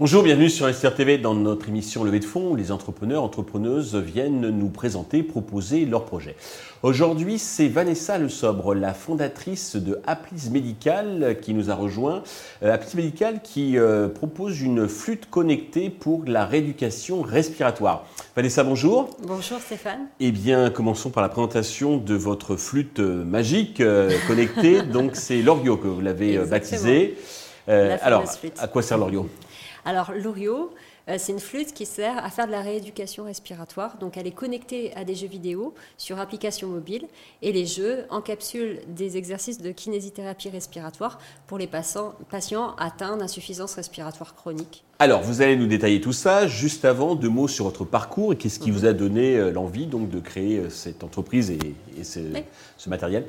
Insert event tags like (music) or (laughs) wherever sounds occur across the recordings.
Bonjour, bienvenue sur SRTV dans notre émission Levée de fonds où les entrepreneurs, entrepreneuses viennent nous présenter, proposer leurs projets. Aujourd'hui, c'est Vanessa Le Sobre, la fondatrice de Applis Medical qui nous a rejoint. Euh, Applis Medical qui euh, propose une flûte connectée pour la rééducation respiratoire. Vanessa, bonjour. Bonjour Stéphane. Eh bien, commençons par la présentation de votre flûte euh, magique connectée. (laughs) Donc, c'est l'Orio que vous l'avez baptisé. alors, à quoi sert l'Orio alors l'Orio, euh, c'est une flûte qui sert à faire de la rééducation respiratoire. Donc elle est connectée à des jeux vidéo sur application mobile et les jeux encapsulent des exercices de kinésithérapie respiratoire pour les patients, atteints d'insuffisance respiratoire chronique. Alors, vous allez nous détailler tout ça. Juste avant, deux mots sur votre parcours et qu'est-ce qui mhm. vous a donné euh, l'envie donc de créer euh, cette entreprise et, ce, ce matériel?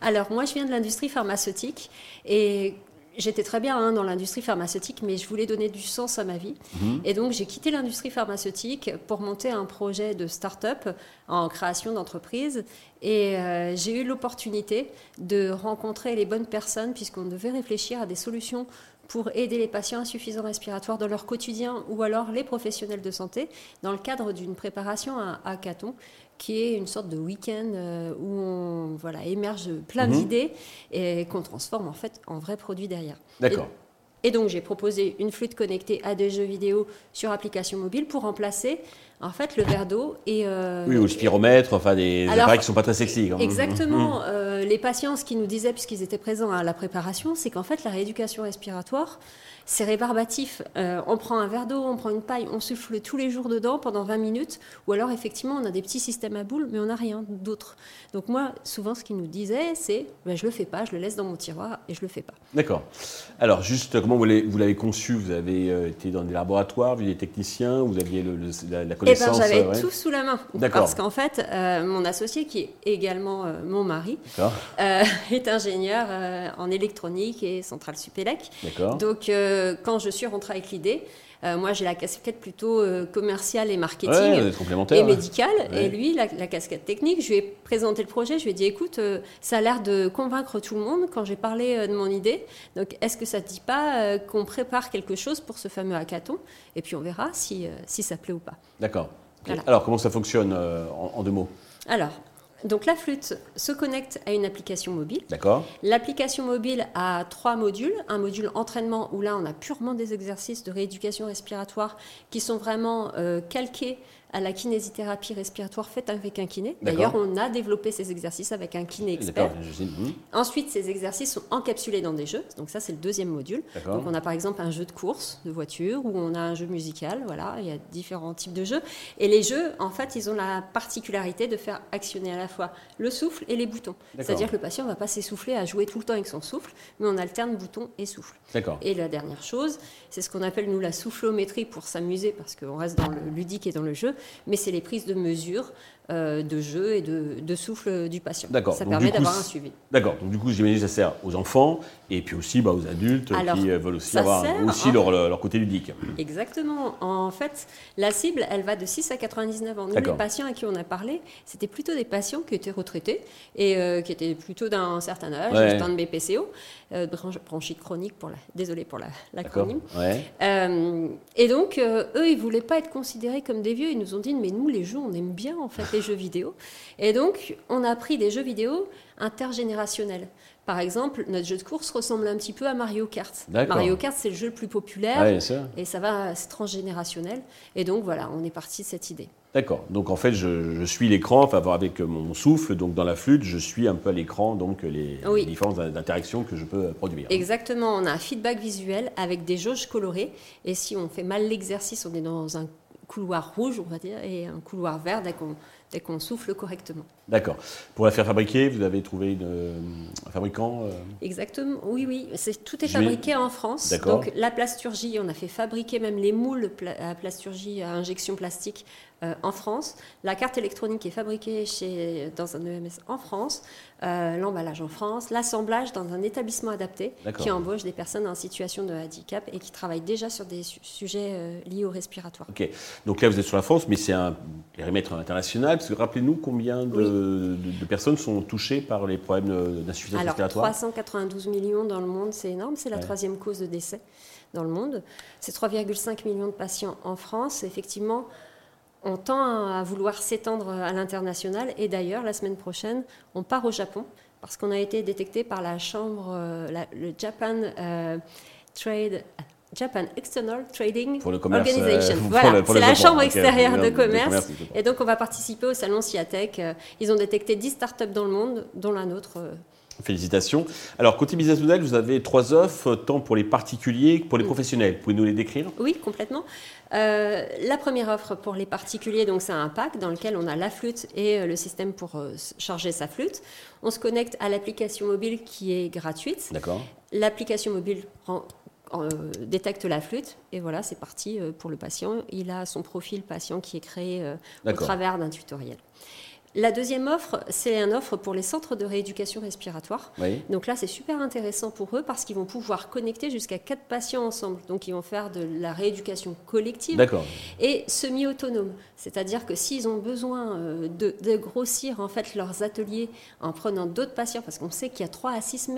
Alors moi, je viens de l'industrie pharmaceutique et j'étais très bien hein, dans l'industrie pharmaceutique, mais je voulais donner du sens à ma vie. Mhm. Et donc, j'ai quitté l'industrie pharmaceutique pour monter un projet de start-up en création d'entreprise. Et euh, j'ai eu l'opportunité de rencontrer les bonnes personnes, puisqu'on devait réfléchir à des solutions pour aider les patients insuffisants respiratoires dans leur quotidien ou alors les professionnels de santé dans le cadre d'une préparation à hackathon qui est une sorte de week-end euh, où on voilà, émerge plein mhm. d'idées et qu'on transforme en fait en vrais produits derrière. D'accord. Et, donc j'ai proposé une flûte connectée à des jeux vidéo sur application mobile pour remplacer en fait le verre d'eau et euh, oui ou le spiromètre, enfin des appareils qui sont pas très sexy. Exactement. Mhm. Euh, les patients, ce qu'ils nous disaient puisqu'ils étaient présents à la préparation, c'est qu'en fait la rééducation respiratoire c'est rébarbatif. Euh, on prend un verre d'eau, on prend une paille, on souffle tous les jours dedans pendant 20 minutes, ou alors effectivement on a des petits systèmes à boules, mais on n'a rien d'autre. Donc moi, souvent ce qu'il nous disait, c'est ben, je le fais pas, je le laisse dans mon tiroir et je le fais pas. D'accord. Alors juste comment vous l'avez conçu? Vous avez été dans des laboratoires, vu des techniciens, vous aviez la, eh ben, J'avais tout sous la main. Parce qu'en fait, euh, mon associé, qui est également mon mari, (laughs) est ingénieur en électronique et centrale Supélec. Donc quand je suis rentrée avec l'idée, euh, moi, j'ai la casquette plutôt euh, commerciale et marketing et médicale. Et lui, la, casquette technique. Je lui ai présenté le projet. Je lui ai dit, écoute, euh, ça a l'air de convaincre tout le monde quand j'ai parlé de mon idée. Donc, est-ce que ça ne te dit pas qu'on prépare quelque chose pour ce fameux hackathon? Et puis, on verra si, si ça plaît ou pas. D'accord. Alors, comment ça fonctionne en, en deux mots? Alors, donc la flûte se connecte à une application mobile. D'accord. L'application mobile a trois modules. Un module entraînement où là on a purement des exercices de rééducation respiratoire qui sont vraiment euh, calqués à la kinésithérapie respiratoire faite avec un kiné. D'ailleurs, on a développé ces exercices avec un kiné expert. Ensuite, ces exercices sont encapsulés dans des jeux. Donc ça, c'est le deuxième module. Donc on a par exemple un jeu de course de voiture ou on a un jeu musical. Voilà, il y a différents types de jeux. Et les jeux, en fait, ils ont la particularité de faire actionner à la fois le souffle et les boutons. C'est-à-dire que le patient ne va pas s'essouffler à jouer tout le temps avec son souffle, mais on alterne bouton et souffle. Et la dernière chose, c'est ce qu'on appelle nous la soufflométrie pour s'amuser parce qu'on reste dans le ludique et dans le jeu mais c'est les prises de mesures euh, de jeu et de, souffle du patient. D'accord. Ça permet d'avoir un suivi. D'accord. Donc du coup, j'imagine que ça sert aux enfants et puis aussi bah, aux adultes qui euh, veulent aussi avoir aussi leur, leur, côté ludique. Exactement. En fait, la cible, elle va de 6 à 99 ans. Nous, les patients à qui on a parlé, c'était plutôt des patients qui étaient retraités et euh, qui étaient plutôt d'un certain âge, ouais. de BPCO, bronchite chronique, pour la, désolé pour l'acronyme. et donc, eux, ils voulaient pas être considérés comme des vieux. Ils nous ont dit, mais nous, les jeux, on aime bien en fait jeux vidéo. Et donc, on a pris des jeux vidéo intergénérationnels. Par exemple, notre jeu de course ressemble un petit peu à Mario Kart. Mario Kart, c'est le jeu le plus populaire et ça va, c'est transgénérationnel. Et donc voilà, on est parti de cette idée. D'accord. Donc en fait, je, suis l'écran, enfin avec mon souffle, donc dans la flûte, je suis un peu à l'écran, donc les, les différentes interactions que je peux produire. Exactement. On a un feedback visuel avec des jauges colorées. Et si on fait mal l'exercice, on est dans un couloir rouge, on va dire, et un couloir vert dès qu'on dès qu'on souffle correctement. D'accord. Pour la faire fabriquer, vous avez trouvé un fabricant euh Exactement, oui, oui. Tout est fabriqué en France. Donc la plasturgie, on a fait fabriquer même les moules à plasturgie à injection plastique euh, en France. La carte électronique est fabriquée chez, dans un EMS en France, euh, l'emballage en France, l'assemblage dans un établissement adapté qui embauche des personnes en situation de handicap et qui travaille déjà sur des sujets euh, liés au respiratoire. Ok, donc là vous êtes sur la France, mais c'est un périmètre international. Parce que rappelez-nous combien de, personnes sont touchées par les problèmes d'insuffisance respiratoire Alors 392 millions dans le monde, c'est énorme, c'est la troisième cause de décès dans le monde. C'est 3,5 millions de patients en France. Effectivement, on tend à vouloir s'étendre à l'international. Et d'ailleurs, la semaine prochaine, on part au Japon parce qu'on a été détecté par la chambre, euh, le Japan euh, Trade. Japan External Trading Organization. Euh, (laughs) voilà, c'est la chambre extérieure de commerce. et donc, on va participer au salon Ciatec. Ils ont détecté 10 startups dans le monde, dont la nôtre. Félicitations. Alors, côté business model, vous avez trois offres, tant pour les particuliers que pour les professionnels. Pouvez nous les décrire? Oui, complètement. Euh, la première offre pour les particuliers, donc c'est un pack dans lequel on a la flûte et euh, le système pour euh, charger sa flûte. On se connecte à l'application mobile qui est gratuite. D'accord. L'application mobile détecte la flûte et voilà, c'est parti pour le patient. Il a son profil patient qui est créé au travers d'un tutoriel. La deuxième offre, c'est une offre pour les centres de rééducation respiratoire. Donc là, c'est super intéressant pour eux parce qu'ils vont pouvoir connecter jusqu'à quatre patients ensemble. Donc ils vont faire de la rééducation collective et semi-autonome. C'est-à-dire que s'ils ont besoin euh, de, grossir en fait leurs ateliers en prenant d'autres patients, parce qu'on sait qu'il y a trois à six,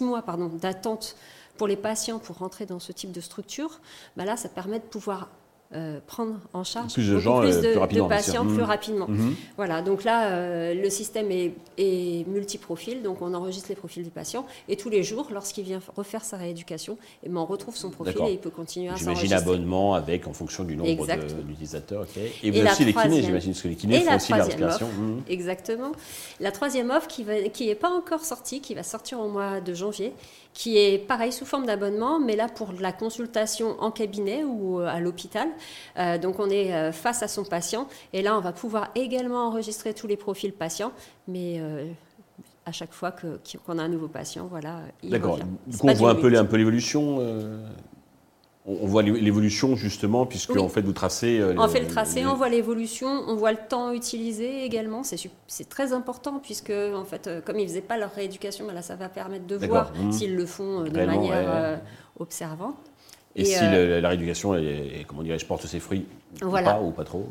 mois d'attente pour les patients pour rentrer dans ce type de structure, bah là, ça permet de pouvoir euh, prendre en charge plus de, gens, plus euh, de, patients plus mmh. rapidement. Mmh. Voilà, donc là, euh, le système est, est, multiprofil, donc on enregistre les profils du patient et tous les jours, lorsqu'il vient refaire sa rééducation, et eh ben, on retrouve son profil et il peut continuer à s'enregistrer. J'imagine abonnement avec en fonction du nombre d'utilisateurs. Et vous avez aussi les kinés, j'imagine, parce que les kinés font aussi la respiration. Mmh. Exactement. La troisième offre qui n'est qui pas encore sortie, qui va sortir au mois de janvier, qui est pareil sous forme d'abonnement, mais là pour la consultation en cabinet ou à l'hôpital. Euh, donc on est euh, face à son patient et là on va pouvoir également enregistrer tous les profils patients, mais euh, à chaque fois qu'on a un nouveau patient, voilà. D'accord. Du coup, on voit un peu, un peu l'évolution. On voit l'évolution justement, puisque en fait vous tracez. on fait le tracé, on voit l'évolution, on voit le temps utilisé également. C'est très important puisque en fait, comme ils faisaient pas leur rééducation, ben là ça va permettre de voir mmh. s'ils le font de manière observante. Et, si euh, la rééducation, est, comment dirais-je, porte ses fruits ou pas, ou pas trop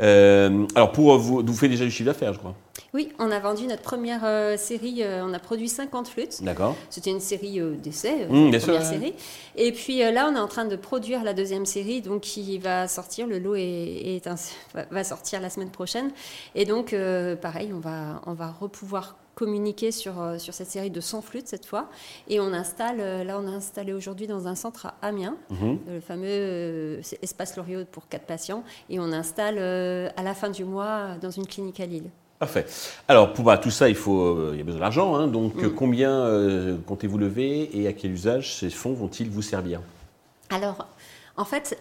euh, alors, pour vous, vous faites déjà du chiffre d'affaires, je crois Oui, on a vendu notre première euh, série, on a produit 50 flûtes. D'accord. C'était une série d'essais, mmh, la première série. Et puis là, on est en train de produire la deuxième série, donc qui va sortir, le lot est, va sortir la semaine prochaine. Et donc, pareil, on va, on va repouvoir communiquer sur, euh, sur cette série de 100 flûtes cette fois. Et on installe, euh, là on a installé aujourd'hui dans un centre à Amiens, mhm. le fameux espace Loriot pour 4 patients. Et on installe euh, à la fin du mois dans une clinique à Lille. Parfait. Alors, pour bah, tout ça, il, faut, il y a besoin d'argent. Hein. donc, mm. combien comptez-vous lever et à quel usage ces fonds vont-ils vous servir? Alors, en fait,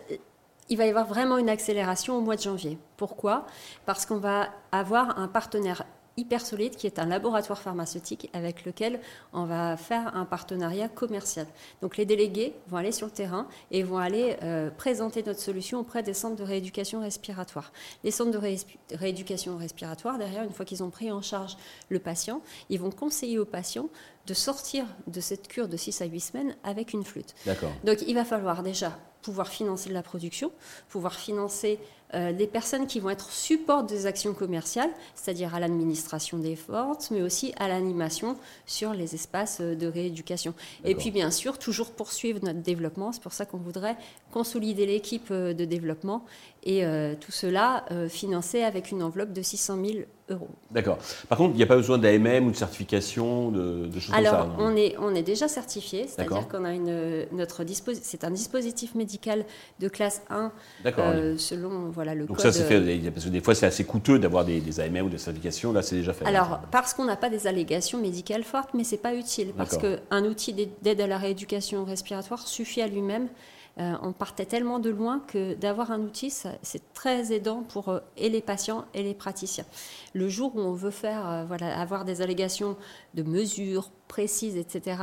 il va y avoir vraiment une accélération au mois de janvier. Pourquoi? Parce qu'on va avoir un partenaire hyper solide qui est un laboratoire pharmaceutique avec lequel on va faire un partenariat commercial. Donc les délégués vont aller sur le terrain et vont aller euh, présenter notre solution auprès des centres de rééducation respiratoire. Les centres de rééducation respiratoire, derrière, une fois qu'ils ont pris en charge le patient, ils vont conseiller au patient de sortir de cette cure de 6 à 8 semaines avec une flûte. Donc il va falloir déjà pouvoir financer de la production, pouvoir financer euh, des personnes qui vont être support des actions commerciales, c'est-à-dire à, l'administration des forces, mais aussi à l'animation sur les espaces euh, de rééducation. Et puis bien sûr, toujours poursuivre notre développement. C'est pour ça qu'on voudrait consolider l'équipe euh, de développement et tout cela financé avec une enveloppe de 600 000 euros. D'accord. Par contre, il n'y a pas besoin d'AMM ou de certification, de, choses comme ça Alors, on est, on est déjà certifié, c'est-à-dire qu'on a une, notre c'est un dispositif médical de classe 1 selon voilà, donc ça, c'est fait, euh, parce que des fois, c'est assez coûteux d'avoir des, des, AMM ou des certifications. Là, c'est déjà fait. Alors, parce qu'on n'a pas des allégations médicales fortes, mais c'est pas utile. Parce qu'un outil d'aide à la rééducation respiratoire suffit à lui-même. Euh, on partait tellement de loin que d'avoir un outil, c'est très aidant pour euh, et les patients et les praticiens. Le jour où on veut faire, voilà, avoir des allégations de mesures précises, etc.,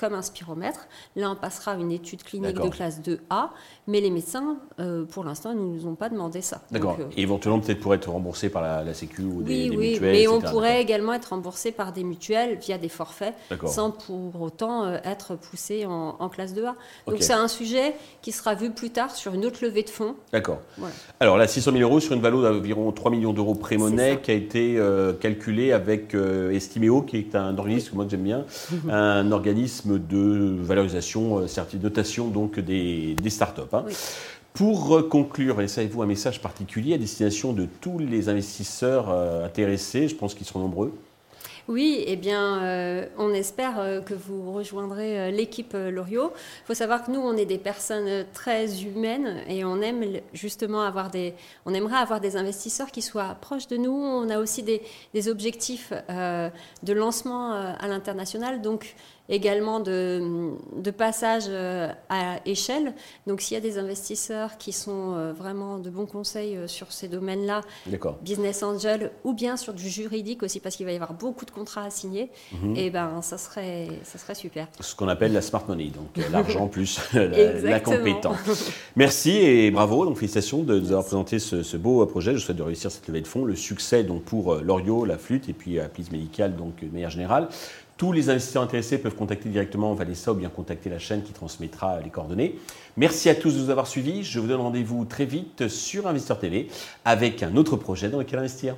comme un spiromètre. Là, on passera une étude clinique de classe 2A, mais les médecins, euh, pour l'instant, ne nous ont pas demandé ça. D'accord. Euh, Et éventuellement, peut-être pour être remboursé par la, la Sécu ou des, oui, des oui, mutuelles, mais on pourrait également être remboursé par des mutuelles via des forfaits, sans pour autant euh, être poussé en, en classe 2A. Donc c'est un sujet qui sera vu plus tard sur une autre levée de fonds. D'accord. Voilà. Alors là, 600 000 euros sur une valeur d'environ 3 millions d'euros pré-monnaie qui a été calculée avec Estiméo, qui est un organisme que moi j'aime bien, (laughs) un organisme de valorisation, euh, certi- notation donc des, des startups. hein. Oui. Pour euh, conclure, laissez-vous un message particulier à destination de tous les investisseurs euh, intéressés, je pense qu'ils seront nombreux. Oui, eh bien, euh, on espère euh, que vous rejoindrez euh, l'équipe Loriot. Il faut savoir que nous, on est des personnes très humaines et on aime justement avoir des, on aimerait avoir des investisseurs qui soient proches de nous. On a aussi des, des objectifs de lancement à l'international, donc également de, de passage euh, à échelle. Donc, s'il y a des investisseurs qui sont euh, vraiment de bons conseils euh, sur ces domaines-là, business angel ou bien sur du juridique aussi parce qu'il va y avoir beaucoup de contrats à signer, Mhm. et ben ça serait ça serait super. Ce qu'on appelle la smart money, donc l'argent (laughs) plus (laughs) la, compétence. Merci et bravo, donc félicitations de nous avoir présenté ce, ce beau projet. Je vous souhaite de réussir cette levée de fonds, le succès donc pour Loriot, la flûte et puis Applis Médical donc de manière générale. Tous les investisseurs intéressés peuvent contacter directement Vanessa ou bien contacter la chaîne qui transmettra les coordonnées. Merci à tous de nous avoir suivis. Je vous donne rendez-vous très vite sur Investisseur TV avec un autre projet dans lequel investir.